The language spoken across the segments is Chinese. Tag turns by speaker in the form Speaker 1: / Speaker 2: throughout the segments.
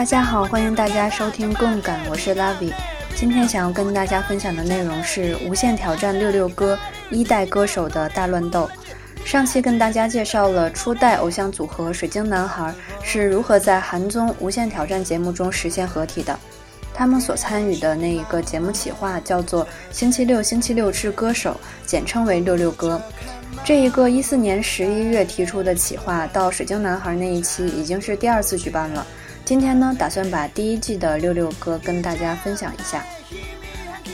Speaker 1: 大家好，欢迎大家收听共感，我是 Lavi。今天想要跟大家分享的内容是《无限挑战六六歌》一代歌手的大乱斗。上期跟大家介绍了初代偶像组合水晶男孩是如何在韩综《无限挑战》节目中实现合体的。他们所参与的那一个节目企划叫做《星期六星期六之歌手》，简称为六六歌。这一个一四年十一月提出的企划，到水晶男孩那一期已经是第二次举办了。今天呢，打算把第一季的六六歌跟大家分享一下。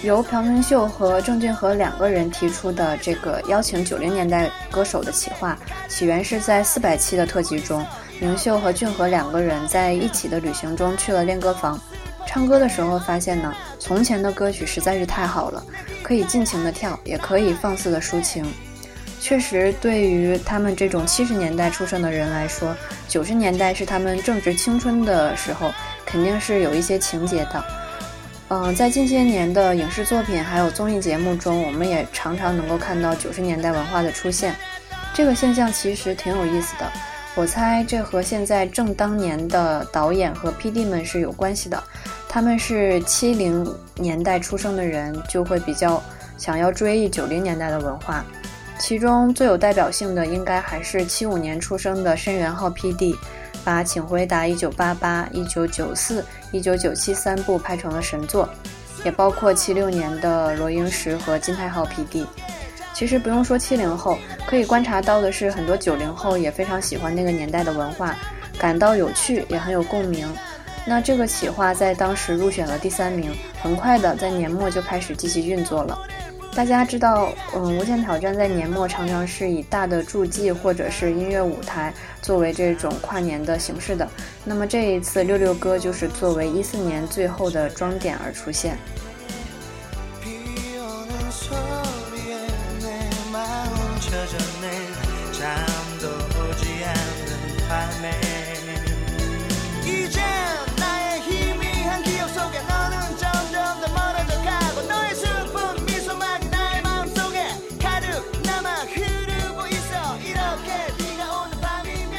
Speaker 1: 由朴明秀和郑俊和两个人提出的这个邀请九零年代歌手的企划，起源是在四百期的特辑中，明秀和俊和两个人在一起的旅行中去了练歌房，唱歌的时候发现呢，从前的歌曲实在是太好了，可以尽情的跳，也可以放肆的抒情。确实，对于他们这种七十年代出生的人来说，九十年代是他们正值青春的时候，肯定是有一些情节的。嗯，在近些年的影视作品还有综艺节目中，我们也常常能够看到九十年代文化的出现。这个现象其实挺有意思的。我猜这和现在正当年的导演和 PD 们是有关系的。他们是七零年代出生的人，就会比较想要追忆九零年代的文化。其中最有代表性的，应该还是七五年出生的申元浩 P.D.，把《请回答一九八八》《一九九四》《一九九七》三部拍成了神作，也包括七六年的罗英石和金泰浩 P.D.。其实不用说七零后，可以观察到的是，很多九零后也非常喜欢那个年代的文化，感到有趣，也很有共鸣。那这个企划在当时入选了第三名，很快的在年末就开始继续运作了。大家知道，嗯，《无限挑战》在年末常常是以大的助记或者是音乐舞台作为这种跨年的形式的。那么这一次六六哥就是作为一四年最后的装点而出现。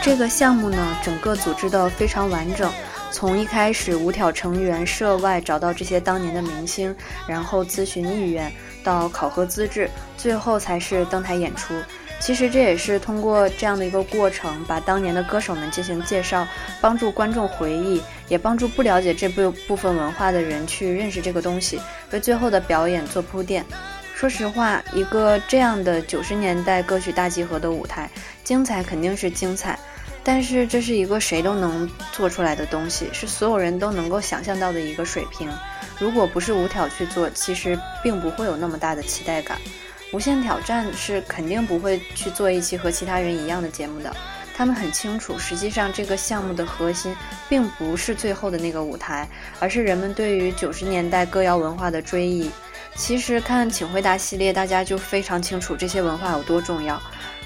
Speaker 1: 这个项目呢，整个组织的非常完整。从一开始无挑成员涉外找到这些当年的明星，然后咨询意愿，到考核资质，最后才是登台演出。其实这也是通过这样的一个过程，把当年的歌手们进行介绍，帮助观众回忆，也帮助不了解这部部分文化的人去认识这个东西，为最后的表演做铺垫。说实话，一个这样的九十年代歌曲大集合的舞台，精彩肯定是精彩。但是这是一个谁都能做出来的东西，是所有人都能够想象到的一个水平。如果不是无挑去做，其实并不会有那么大的期待感。无限挑战是肯定不会去做一期和其他人一样的节目的。他们很清楚，实际上这个项目的核心并不是最后的那个舞台，而是人们对于九十年代歌谣文化的追忆。其实看《请回答》系列，大家就非常清楚这些文化有多重要。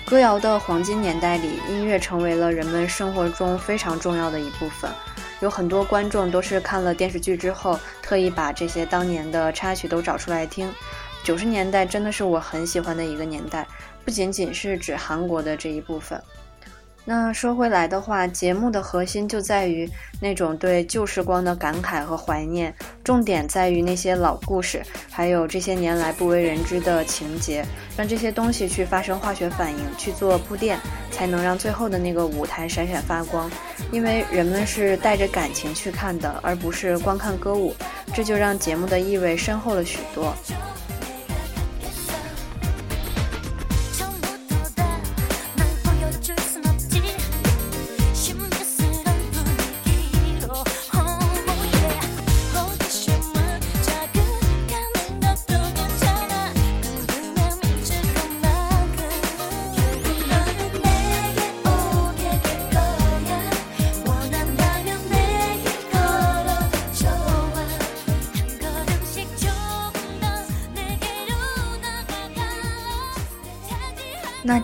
Speaker 1: 歌谣的黄金年代里，音乐成为了人们生活中非常重要的一部分。有很多观众都是看了电视剧之后，特意把这些当年的插曲都找出来听。九十年代真的是我很喜欢的一个年代，不仅仅是指韩国的这一部分。那说回来的话，节目的核心就在于那种对旧时光的感慨和怀念，重点在于那些老故事，还有这些年来不为人知的情节，让这些东西去发生化学反应，去做铺垫，才能让最后的那个舞台闪闪发光。因为人们是带着感情去看的，而不是光看歌舞，这就让节目的意味深厚了许多。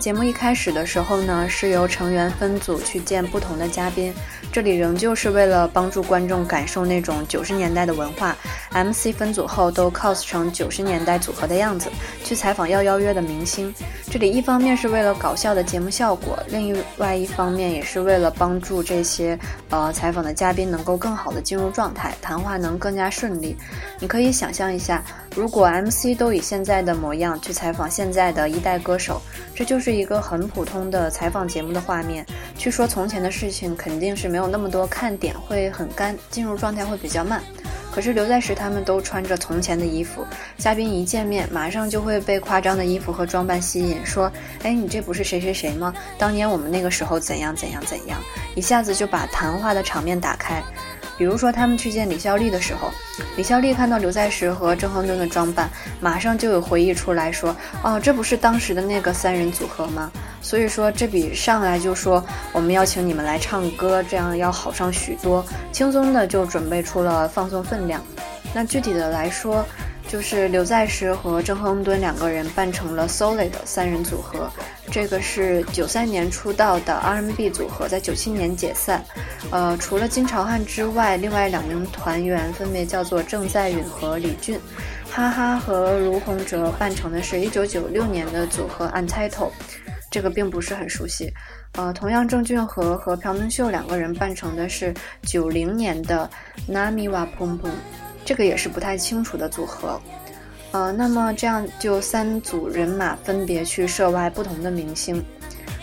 Speaker 1: 节目一开始的时候呢，是由成员分组去见不同的嘉宾，这里仍旧是为了帮助观众感受那种九十年代的文化。MC 分组后都 cos 成九十年代组合的样子，去采访要邀约的明星。这里一方面是为了搞笑的节目效果，另外一方面也是为了帮助这些呃采访的嘉宾能够更好的进入状态，谈话能更加顺利。你可以想象一下，如果 MC 都以现在的模样去采访现在的一代歌手，这就是一个很普通的采访节目的画面。去说从前的事情，肯定是没有那么多看点，会很干，进入状态会比较慢。可是刘在石他们都穿着从前的衣服，嘉宾一见面，马上就会被夸张的衣服和装扮吸引，说：“哎，你这不是谁谁谁吗？当年我们那个时候怎样怎样怎样，一下子就把谈话的场面打开。”比如说，他们去见李孝利的时候，李孝利看到刘在石和郑亨敦的装扮，马上就有回忆出来说：“哦，这不是当时的那个三人组合吗？”所以说，这比上来就说我们邀请你们来唱歌，这样要好上许多，轻松的就准备出了放松分量。那具体的来说，就是刘在石和郑亨敦两个人扮成了 Solid 三人组合，这个是九三年出道的 R&B 组合，在九七年解散。呃，除了金朝汉之外，另外两名团员分别叫做郑在允和李俊。哈哈和卢洪哲扮成的是一九九六年的组合 Untitle，这个并不是很熟悉。呃，同样郑俊和和朴能秀两个人扮成的是九零年的 Namiwa Pum Pum。这个也是不太清楚的组合，呃，那么这样就三组人马分别去涉外不同的明星。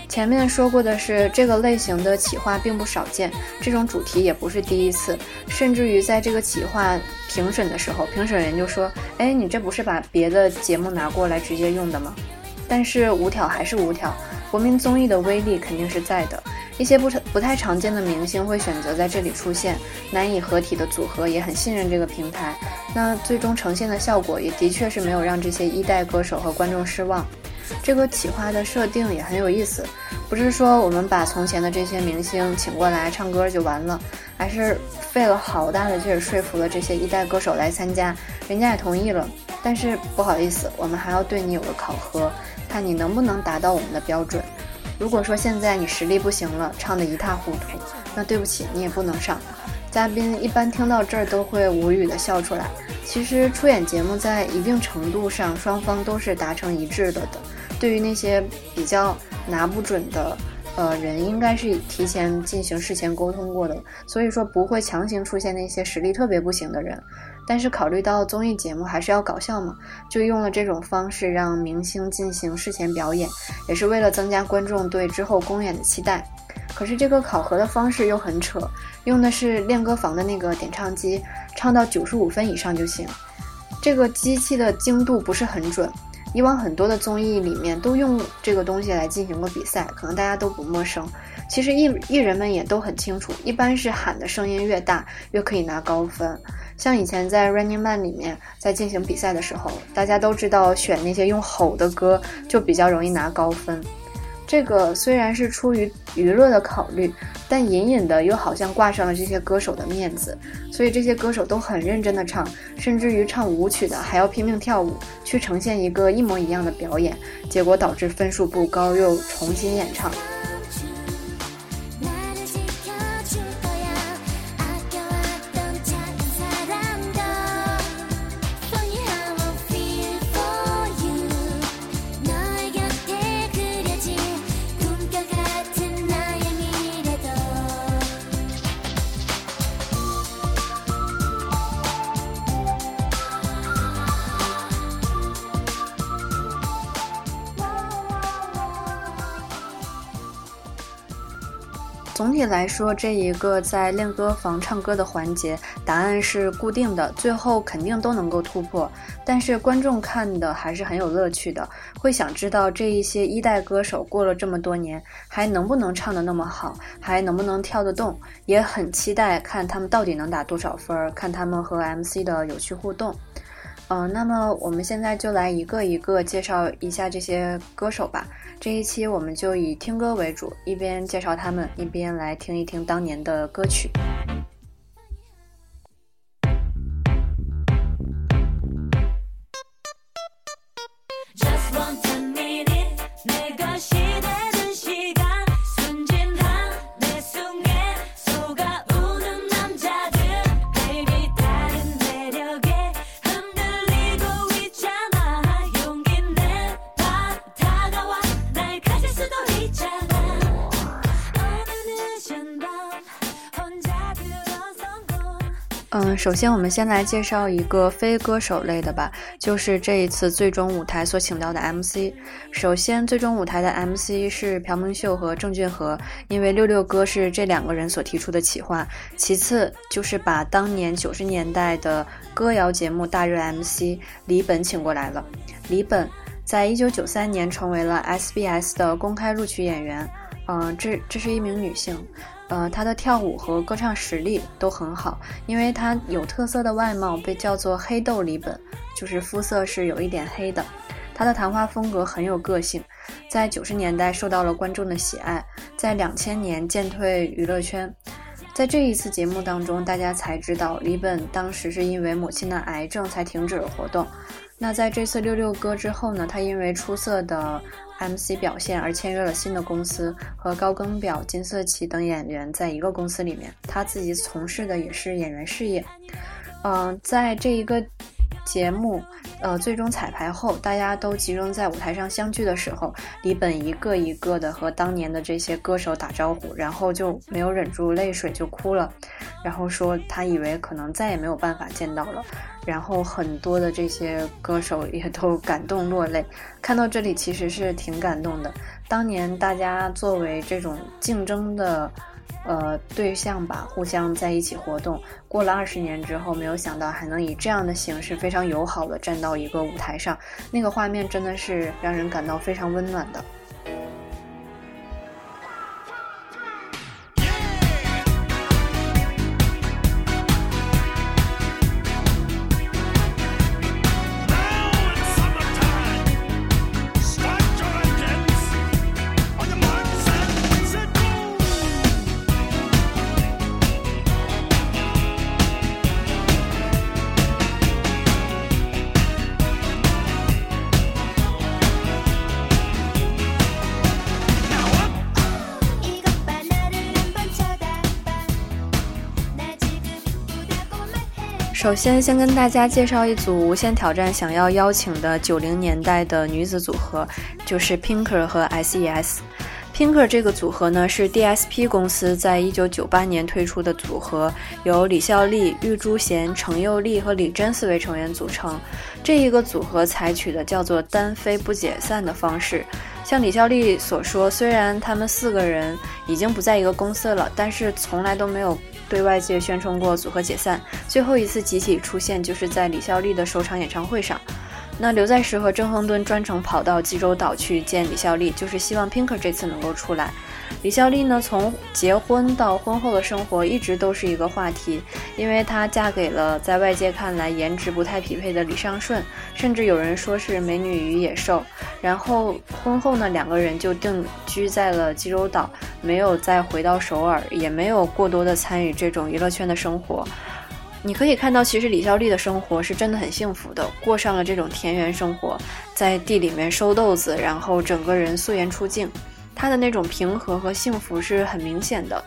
Speaker 1: 前面说过的是这个类型的企划并不少见，这种主题也不是第一次，甚至于在这个企划评审的时候，评审人就说：“哎，你这不是把别的节目拿过来直接用的吗？”但是五挑还是五挑，国民综艺的威力肯定是在的。一些不不太常见的明星会选择在这里出现，难以合体的组合也很信任这个平台。那最终呈现的效果也的确是没有让这些一代歌手和观众失望。这个企划的设定也很有意思，不是说我们把从前的这些明星请过来唱歌就完了，还是费了好大的劲儿说服了这些一代歌手来参加，人家也同意了。但是不好意思，我们还要对你有个考核，看你能不能达到我们的标准。如果说现在你实力不行了，唱得一塌糊涂，那对不起，你也不能上。嘉宾一般听到这儿都会无语的笑出来。其实出演节目在一定程度上，双方都是达成一致的的。对于那些比较拿不准的。呃，人应该是提前进行事前沟通过的，所以说不会强行出现那些实力特别不行的人。但是考虑到综艺节目还是要搞笑嘛，就用了这种方式让明星进行事前表演，也是为了增加观众对之后公演的期待。可是这个考核的方式又很扯，用的是练歌房的那个点唱机，唱到九十五分以上就行。这个机器的精度不是很准。以往很多的综艺里面都用这个东西来进行过比赛，可能大家都不陌生。其实艺艺人们也都很清楚，一般是喊的声音越大，越可以拿高分。像以前在 Running Man 里面，在进行比赛的时候，大家都知道选那些用吼的歌就比较容易拿高分。这个虽然是出于娱乐的考虑，但隐隐的又好像挂上了这些歌手的面子，所以这些歌手都很认真的唱，甚至于唱舞曲的还要拼命跳舞，去呈现一个一模一样的表演，结果导致分数不高，又重新演唱。来说，这一个在练歌房唱歌的环节，答案是固定的，最后肯定都能够突破。但是观众看的还是很有乐趣的，会想知道这一些一代歌手过了这么多年，还能不能唱得那么好，还能不能跳得动，也很期待看他们到底能打多少分，看他们和 MC 的有趣互动。嗯，那么我们现在就来一个一个介绍一下这些歌手吧。这一期我们就以听歌为主，一边介绍他们，一边来听一听当年的歌曲。首先我们先来介绍一个非歌手类的吧，就是这一次最终舞台所请到的 MC。首先，最终舞台的 MC 是朴明秀和郑俊和，因为六六哥是这两个人所提出的企划。其次就是把当年九十年代的歌谣节目大热 MC 李本请过来了。李本在一九九三年成为了 SBS 的公开录取演员。嗯，这这是一名女性。呃，他的跳舞和歌唱实力都很好，因为他有特色的外貌被叫做“黑豆李本”，就是肤色是有一点黑的。他的谈话风格很有个性，在九十年代受到了观众的喜爱，在两千年渐退娱乐圈。在这一次节目当中，大家才知道李本当时是因为母亲的癌症才停止了活动。那在这次六六哥之后呢，他因为出色的 MC 表现而签约了新的公司，和高更表、金色旗等演员在一个公司里面。他自己从事的也是演员事业。嗯，在这一个。节目，呃，最终彩排后，大家都集中在舞台上相聚的时候，李本一个一个的和当年的这些歌手打招呼，然后就没有忍住泪水就哭了，然后说他以为可能再也没有办法见到了，然后很多的这些歌手也都感动落泪。看到这里其实是挺感动的，当年大家作为这种竞争的。呃，对象吧，互相在一起活动。过了二十年之后，没有想到还能以这样的形式非常友好的站到一个舞台上，那个画面真的是让人感到非常温暖的。首先，先跟大家介绍一组《无限挑战》想要邀请的九零年代的女子组合，就是 Pinker 和 S.E.S。Pinker 这个组合呢，是 D.S.P 公司在一九九八年推出的组合，由李孝利、玉珠贤、程又丽和李真四位成员组成。这一个组合采取的叫做单飞不解散的方式。像李孝利所说，虽然他们四个人已经不在一个公司了，但是从来都没有。对外界宣称过组合解散，最后一次集体出现就是在李孝利的首场演唱会上。那刘在石和郑亨敦专程跑到济州岛去见李孝利，就是希望 Pinker 这次能够出来。李孝利呢，从结婚到婚后的生活一直都是一个话题，因为她嫁给了在外界看来颜值不太匹配的李尚顺，甚至有人说是美女与野兽。然后婚后呢，两个人就定居在了济州岛，没有再回到首尔，也没有过多的参与这种娱乐圈的生活。你可以看到，其实李孝利的生活是真的很幸福的，过上了这种田园生活，在地里面收豆子，然后整个人素颜出镜。她的那种平和和幸福是很明显的，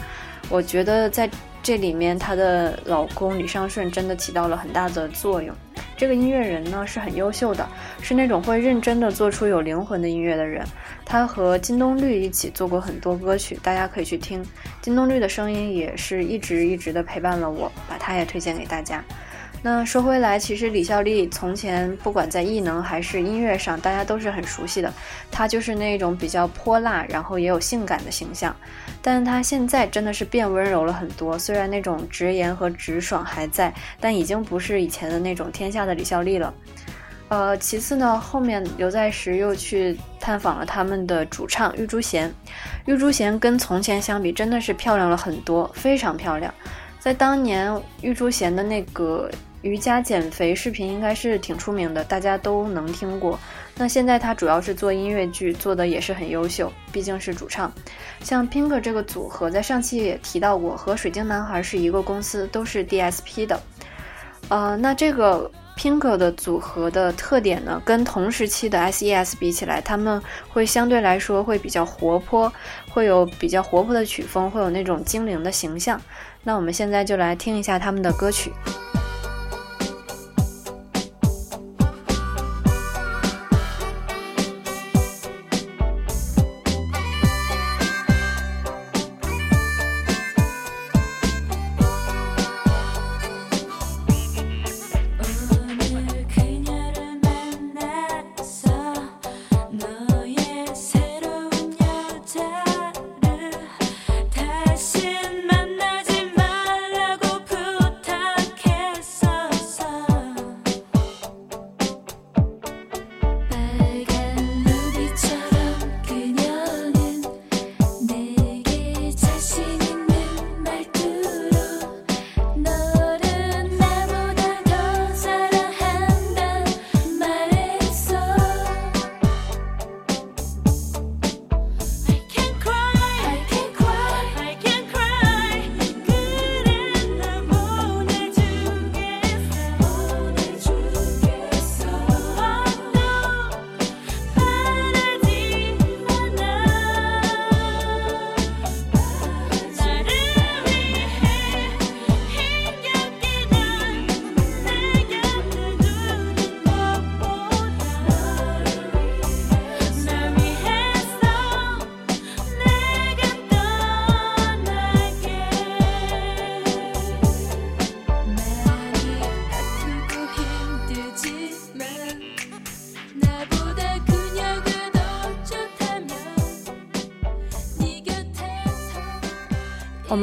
Speaker 1: 我觉得在这里面，她的老公李尚顺真的起到了很大的作用。这个音乐人呢是很优秀的，是那种会认真的做出有灵魂的音乐的人。他和金东律一起做过很多歌曲，大家可以去听。金东律的声音也是一直一直的陪伴了我，把他也推荐给大家。那说回来，其实李孝利从前不管在艺能还是音乐上，大家都是很熟悉的。她就是那种比较泼辣，然后也有性感的形象。但他现在真的是变温柔了很多，虽然那种直言和直爽还在，但已经不是以前的那种天下的李孝利了。呃，其次呢，后面刘在石又去探访了他们的主唱玉珠贤。玉珠贤跟从前相比，真的是漂亮了很多，非常漂亮。在当年，玉珠贤的那个。瑜伽减肥视频应该是挺出名的，大家都能听过。那现在他主要是做音乐剧，做的也是很优秀，毕竟是主唱。像 Pink 这个组合，在上期也提到过，和水晶男孩是一个公司，都是 DSP 的。呃，那这个 Pink 的组合的特点呢，跟同时期的 S.E.S 比起来，他们会相对来说会比较活泼，会有比较活泼的曲风，会有那种精灵的形象。那我们现在就来听一下他们的歌曲。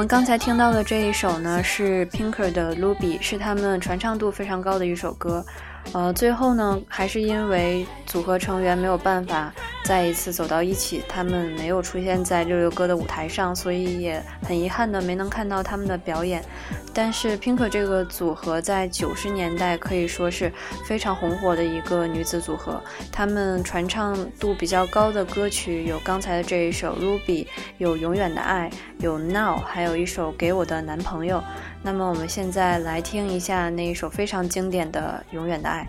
Speaker 1: 刚才听到的这一首呢，是 Pinker 的《Ruby》，是他们传唱度非常高的一首歌。呃，最后呢，还是因为组合成员没有办法再一次走到一起，他们没有出现在六六哥的舞台上，所以也很遗憾的没能看到他们的表演。但是 Pink 这个组合在九十年代可以说是非常红火的一个女子组合，他们传唱度比较高的歌曲有刚才的这一首《Ruby》，有《永远的爱》，有《Now》，还有一首《给我的男朋友》。那么我们现在来听一下那一首非常经典的《永远的爱》。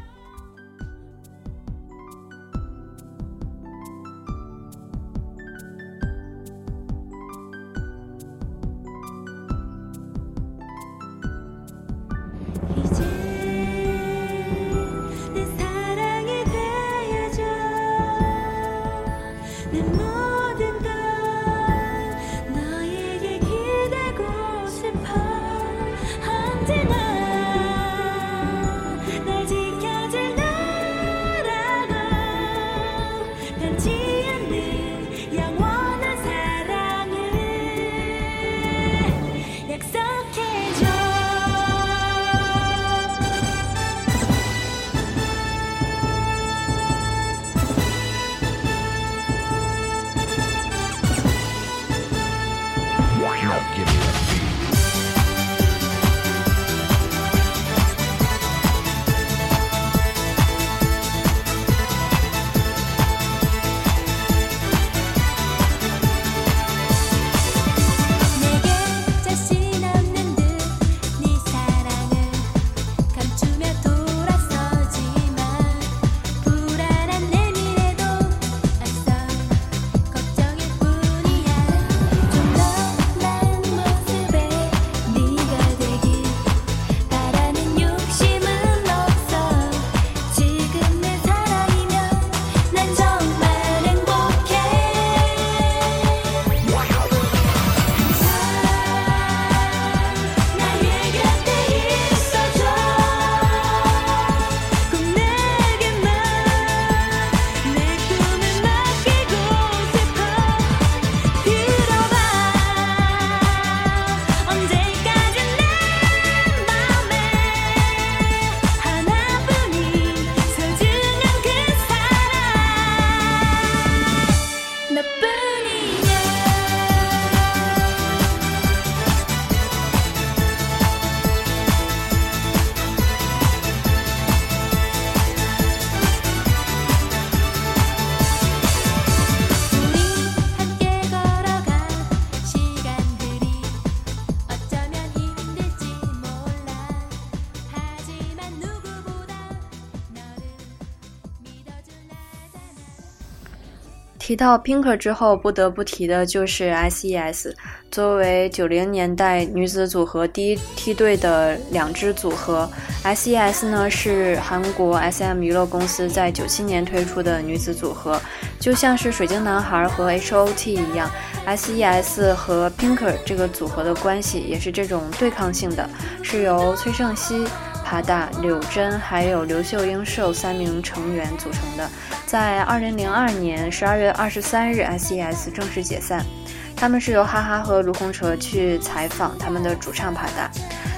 Speaker 1: 提到 Pinker 之后，不得不提的就是 S.E.S。作为九零年代女子组合第一梯队的两支组合，S.E.S 呢是韩国 S.M 娱乐公司在九七年推出的女子组合，就像是水晶男孩和 H.O.T 一样，S.E.S 和 Pinker 这个组合的关系也是这种对抗性的，是由崔胜熙。帕大、柳真还有刘秀英秀三名成员组成的，在二零零二年十二月二十三日，S.E.S 正式解散。他们是由哈哈和卢红哲去采访他们的主唱帕大。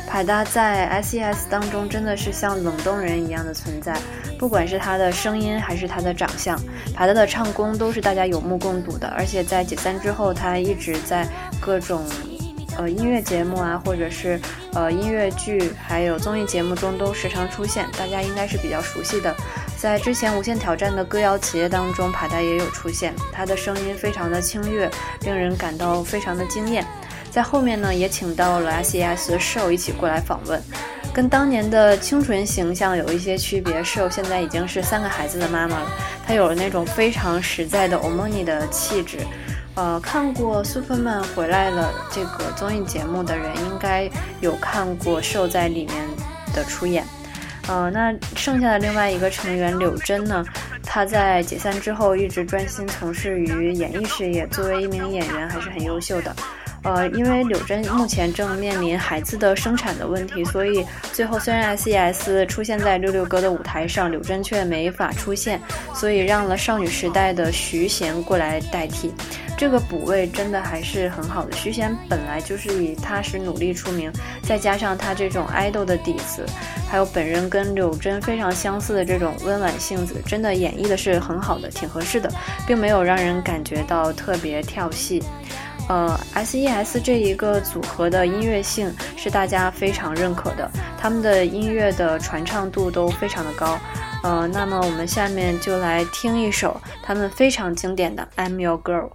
Speaker 1: 帕大在 S.E.S 当中真的是像冷冻人一样的存在，不管是他的声音还是他的长相，帕大的唱功都是大家有目共睹的。而且在解散之后，他一直在各种。呃，音乐节目啊，或者是呃音乐剧，还有综艺节目中都时常出现，大家应该是比较熟悉的。在之前《无限挑战》的歌谣企业当中，帕达也有出现，他的声音非常的清悦，令人感到非常的惊艳。在后面呢，也请到了 S.E.S 的 Show 一起过来访问，跟当年的清纯形象有一些区别。Show 现在已经是三个孩子的妈妈了，她有了那种非常实在的 Omoni 的气质。呃，看过《Superman 回来了》这个综艺节目的人，应该有看过秀在里面的出演。呃，那剩下的另外一个成员柳真呢，她在解散之后一直专心从事于演艺事业，作为一名演员还是很优秀的。呃，因为柳真目前正面临孩子的生产的问题，所以最后虽然 S.E.S 出现在六六哥的舞台上，柳真却没法出现，所以让了少女时代的徐贤过来代替。这个补位真的还是很好的。徐贤本来就是以踏实努力出名，再加上他这种爱豆的底子，还有本人跟柳真非常相似的这种温婉性子，真的演绎的是很好的，挺合适的，并没有让人感觉到特别跳戏。呃，S.E.S 这一个组合的音乐性是大家非常认可的，他们的音乐的传唱度都非常的高。呃，那么我们下面就来听一首他们非常经典的《I'm Your Girl》。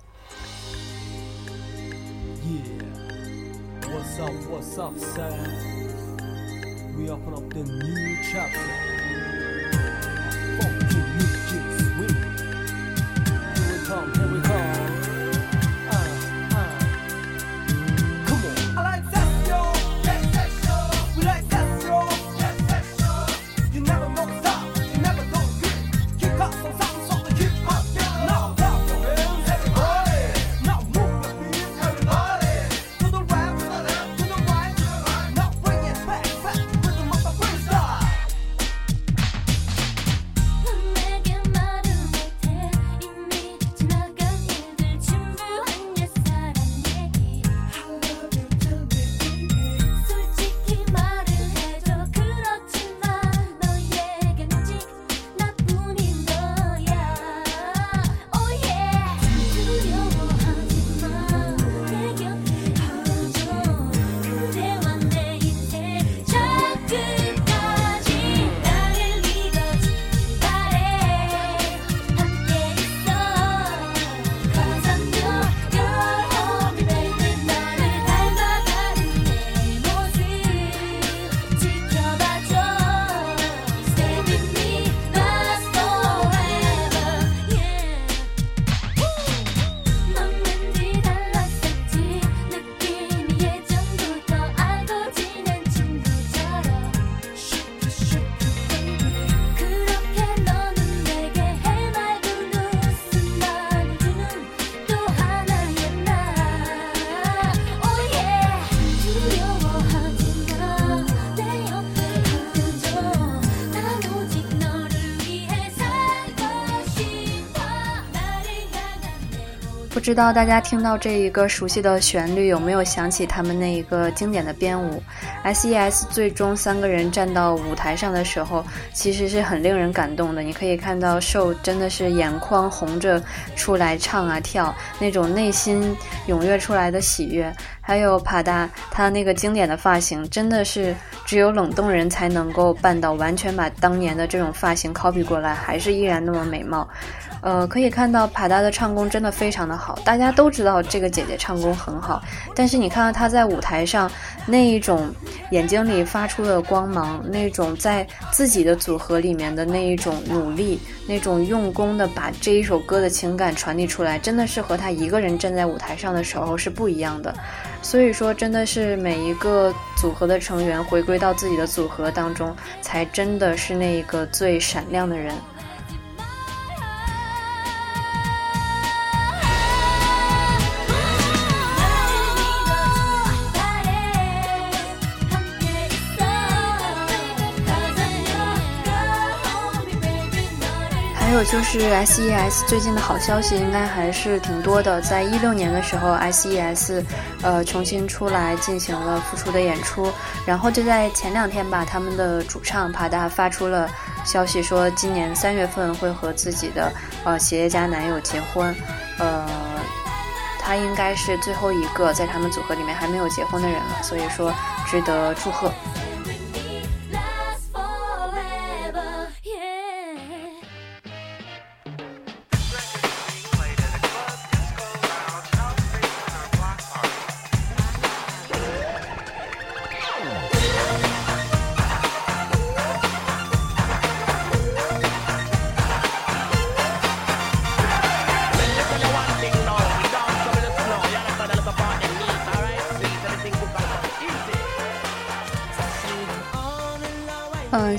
Speaker 1: 不知道大家听到这一个熟悉的旋律，有没有想起他们那一个经典的编舞？S.E.S 最终三个人站到舞台上的时候，其实是很令人感动的。你可以看到瘦真的是眼眶红着出来唱啊跳，那种内心踊跃出来的喜悦。还有帕达，他那个经典的发型，真的是只有冷冻人才能够办到，完全把当年的这种发型 copy 过来，还是依然那么美貌。呃，可以看到帕达的唱功真的非常的好，大家都知道这个姐姐唱功很好，但是你看到她在舞台上那一种眼睛里发出的光芒，那种在自己的组合里面的那一种努力，那种用功的把这一首歌的情感传递出来，真的是和她一个人站在舞台上的时候是不一样的。所以说，真的是每一个组合的成员回归到自己的组合当中，才真的是那一个最闪亮的人。就是 S.E.S 最近的好消息应该还是挺多的。在一六年的时候，S.E.S 呃重新出来进行了复出的演出，然后就在前两天吧，他们的主唱帕达发出了消息，说今年三月份会和自己的呃企业家男友结婚。呃，他应该是最后一个在他们组合里面还没有结婚的人了，所以说值得祝贺。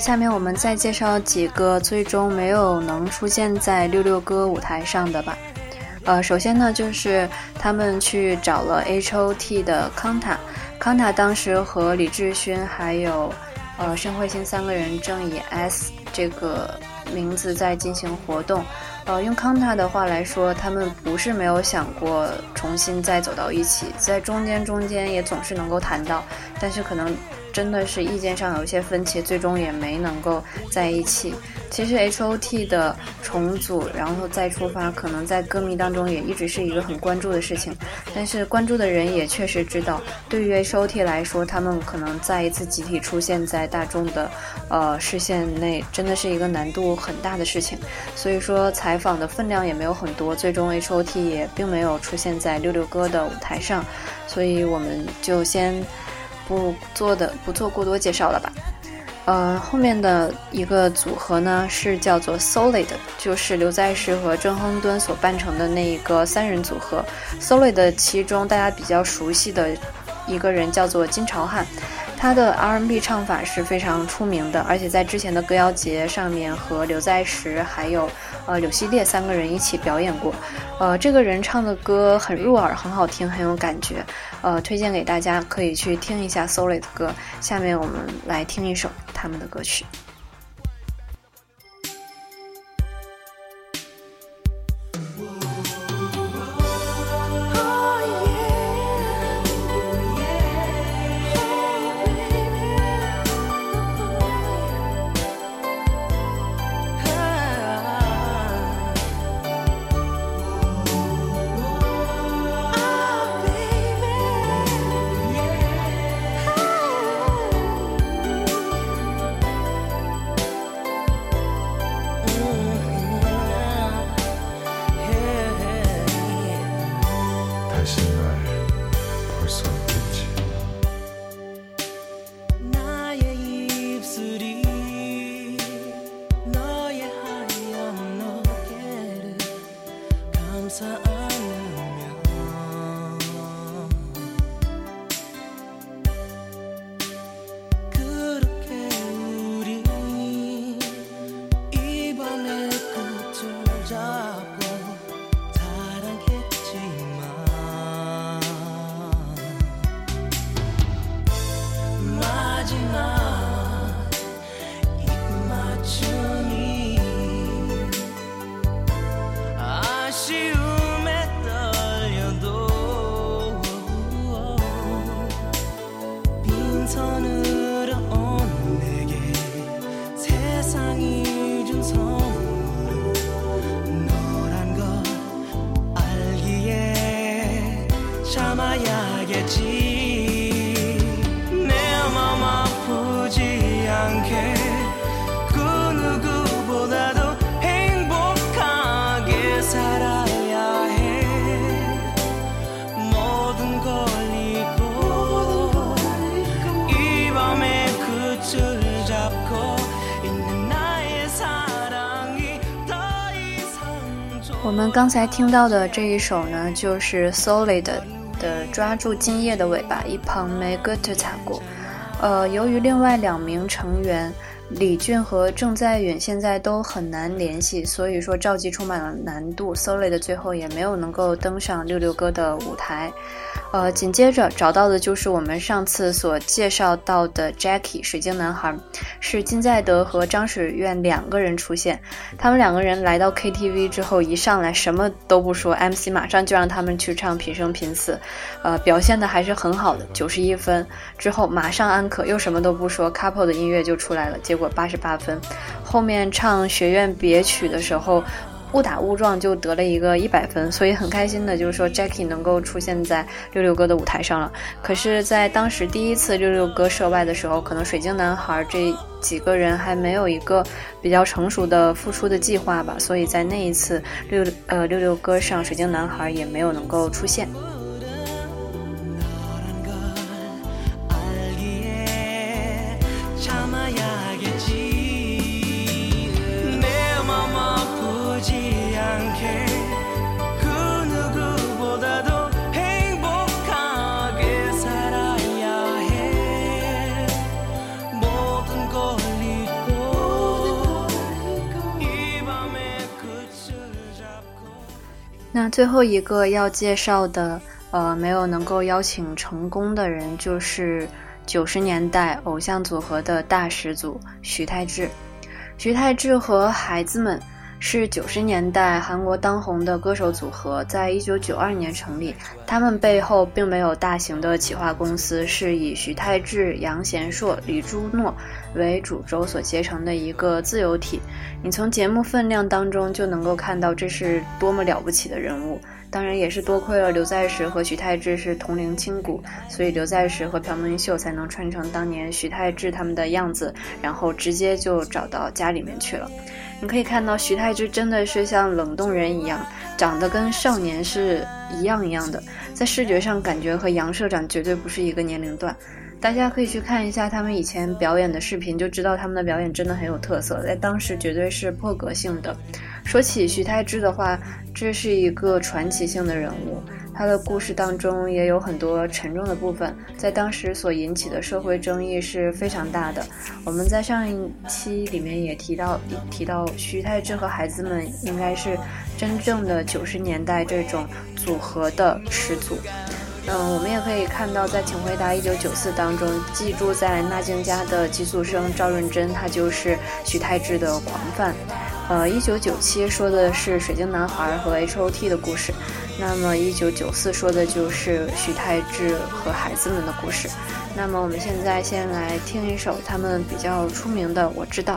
Speaker 1: 下面我们再介绍几个最终没有能出现在六六哥舞台上的吧。呃，首先呢，就是他们去找了 H.O.T 的康塔，康塔当时和李志勋还有呃申慧欣三个人正以 S 这个名字在进行活动。呃，用康塔的话来说，他们不是没有想过重新再走到一起，在中间中间也总是能够谈到，但是可能。真的是意见上有一些分歧，最终也没能够在一起。其实 H.O.T 的重组然后再出发，可能在歌迷当中也一直是一个很关注的事情。但是关注的人也确实知道，对于 H.O.T 来说，他们可能再一次集体出现在大众的呃视线内，真的是一个难度很大的事情。所以说采访的分量也没有很多，最终 H.O.T 也并没有出现在六六哥的舞台上。所以我们就先。不做的不做过多介绍了吧，呃，后面的一个组合呢是叫做 Solid，就是刘在石和郑亨敦所扮成的那一个三人组合。Solid 其中大家比较熟悉的一个人叫做金朝汉。他的 R&B 唱法是非常出名的，而且在之前的歌谣节上面和刘在石还有呃柳熙烈三个人一起表演过。呃，这个人唱的歌很入耳，很好听，很有感觉。呃，推荐给大家可以去听一下 Solid 的歌。下面我们来听一首他们的歌曲。我刚才听到的这一首呢，就是 Solid 的《抓住今夜的尾巴》，一旁没歌的擦过。呃，由于另外两名成员李俊和郑在允现在都很难联系，所以说召集充满了难度。Solid 最后也没有能够登上六六哥的舞台。呃，紧接着找到的就是我们上次所介绍到的 Jackie 水晶男孩，是金在德和张水苑两个人出现。他们两个人来到 KTV 之后，一上来什么都不说，MC 马上就让他们去唱《平生平死》，呃，表现的还是很好的，九十一分。之后马上安可，又什么都不说，Couple 的音乐就出来了，结果八十八分。后面唱学院别曲的时候。误打误撞就得了一个一百分，所以很开心的，就是说 Jackie 能够出现在六六哥的舞台上了。可是，在当时第一次六六哥涉外的时候，可能水晶男孩这几个人还没有一个比较成熟的复出的计划吧，所以在那一次六呃六六哥上，水晶男孩也没有能够出现。那最后一个要介绍的，呃，没有能够邀请成功的人，就是九十年代偶像组合的大始祖徐太志。徐太志和孩子们。是九十年代韩国当红的歌手组合，在一九九二年成立。他们背后并没有大型的企划公司，是以徐太志、杨贤硕、李朱诺为主轴所结成的一个自由体。你从节目分量当中就能够看到，这是多么了不起的人物。当然，也是多亏了刘在石和徐太志是同龄亲骨，所以刘在石和朴梦秀才能穿成当年徐太志他们的样子，然后直接就找到家里面去了。你可以看到徐太志真的是像冷冻人一样，长得跟少年是一样一样的，在视觉上感觉和杨社长绝对不是一个年龄段。大家可以去看一下他们以前表演的视频，就知道他们的表演真的很有特色，在当时绝对是破格性的。说起徐太志的话，这是一个传奇性的人物。他的故事当中也有很多沉重的部分，在当时所引起的社会争议是非常大的。我们在上一期里面也提到，提到徐太志和孩子们应该是真正的九十年代这种组合的始祖。嗯，我们也可以看到，在《请回答一九九四》当中，寄住在纳静家的寄宿生赵润珍，他就是徐太志的狂 fan。呃，一九九七说的是水晶男孩和 H O T 的故事。那么，一九九四说的就是徐太志和孩子们的故事。那么，我们现在先来听一首他们比较出名的《我知道》。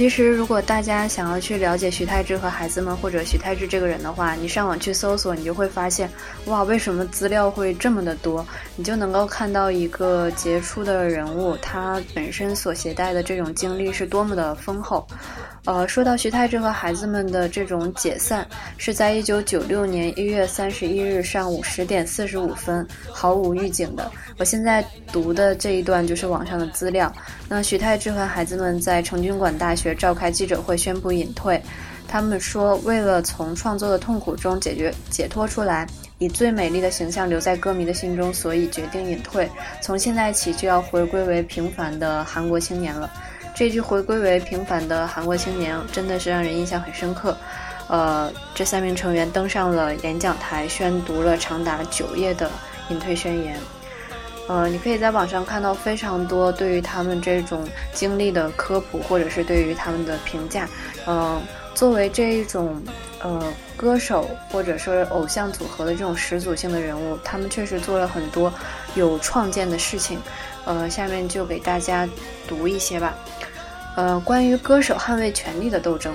Speaker 1: 其实，如果大家想要去了解徐太志和孩子们，或者徐太志这个人的话，你上网去搜索，你就会发现，哇，为什么资料会这么的多？你就能够看到一个杰出的人物，他本身所携带的这种经历是多么的丰厚。呃，说到徐太志和孩子们的这种解散，是在一九九六年一月三十一日上午十点四十五分，毫无预警的。我现在读的这一段就是网上的资料。那徐太志和孩子们在成均馆大学召开记者会，宣布隐退。他们说，为了从创作的痛苦中解决解脱出来，以最美丽的形象留在歌迷的心中，所以决定隐退。从现在起就要回归为平凡的韩国青年了。这句“回归为平凡的韩国青年”真的是让人印象很深刻。呃，这三名成员登上了演讲台，宣读了长达九页的隐退宣言。呃，你可以在网上看到非常多对于他们这种经历的科普，或者是对于他们的评价。嗯，作为这一种呃歌手或者说偶像组合的这种始祖性的人物，他们确实做了很多有创建的事情。呃，下面就给大家读一些吧。呃，关于歌手捍卫权利的斗争。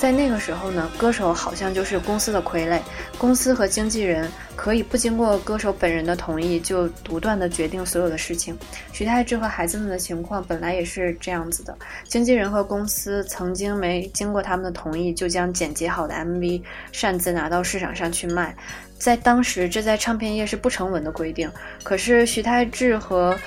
Speaker 1: 在那个时候呢，歌手好像就是公司的傀儡，公司和经纪人可以不经过歌手本人的同意就独断的决定所有的事情。徐太志和孩子们的情况本来也是这样子的，经纪人和公司曾经没经过他们的同意就将剪辑好的 MV 擅自拿到市场上去卖，在当时这在唱片业是不成文的规定。可是徐太志和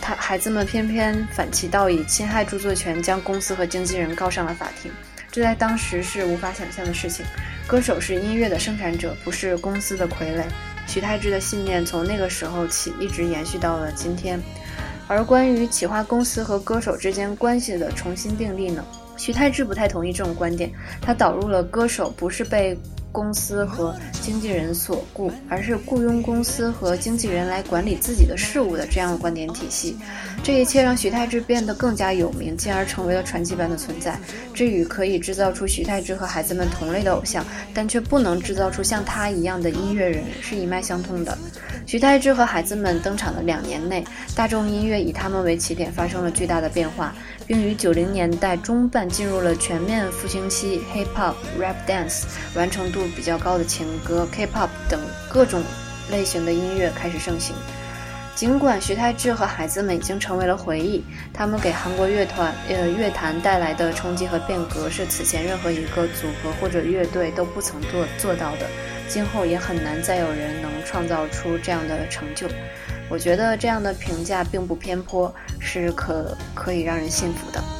Speaker 1: 他孩子们偏偏反其道，以侵害著作权将公司和经纪人告上了法庭。这在当时是无法想象的事情。歌手是音乐的生产者，不是公司的傀儡。徐太志的信念从那个时候起一直延续到了今天。而关于企划公司和歌手之间关系的重新定立呢？徐太志不太同意这种观点，他导入了歌手不是被。公司和经纪人所雇，而是雇佣公司和经纪人来管理自己的事务的这样的观点体系。这一切让徐太志变得更加有名，进而成为了传奇般的存在。这与可以制造出徐太志和孩子们同类的偶像，但却不能制造出像他一样的音乐人是一脉相通的。徐太志和孩子们登场的两年内，大众音乐以他们为起点发生了巨大的变化。并于九零年代中半进入了全面复兴期，hip hop、rap dance 完成度比较高的情歌、K-pop 等各种类型的音乐开始盛行。尽管徐太志和孩子们已经成为了回忆，他们给韩国乐团呃乐坛带来的冲击和变革是此前任何一个组合或者乐队都不曾做做到的，今后也很难再有人能创造出这样的成就。我觉得这样的评价并不偏颇，是可可以让人信服的。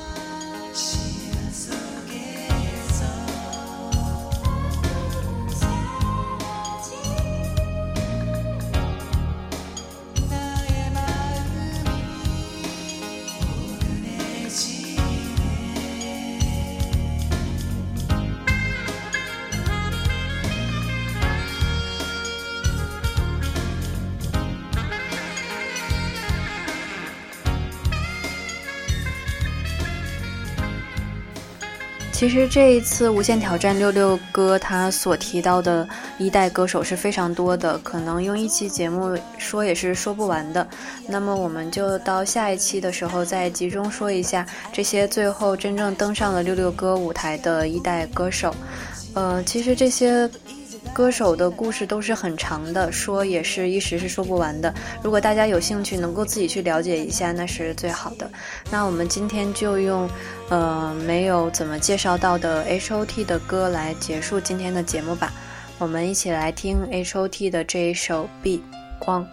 Speaker 1: 其实这一次《无限挑战》六六哥他所提到的一代歌手是非常多的，可能用一期节目说也是说不完的。那么我们就到下一期的时候再集中说一下这些最后真正登上了六六哥舞台的一代歌手。呃，其实这些。歌手的故事都是很长的，说也是一时是说不完的。如果大家有兴趣，能够自己去了解一下，那是最好的。那我们今天就用，呃，没有怎么介绍到的 H O T 的歌来结束今天的节目吧。我们一起来听 H O T 的这一首《避光》。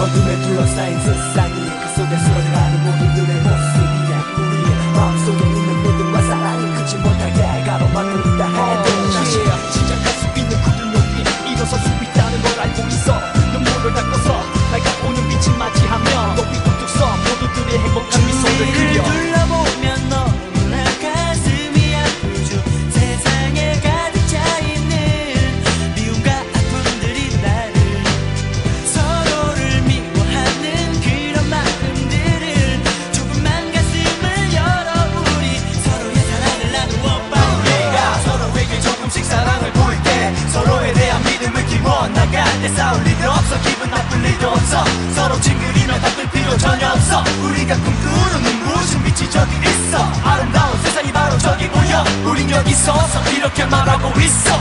Speaker 2: Ultimate True Sciences 詐欺にクソでそれがあるもの 있어서 이렇게 말하고 있어.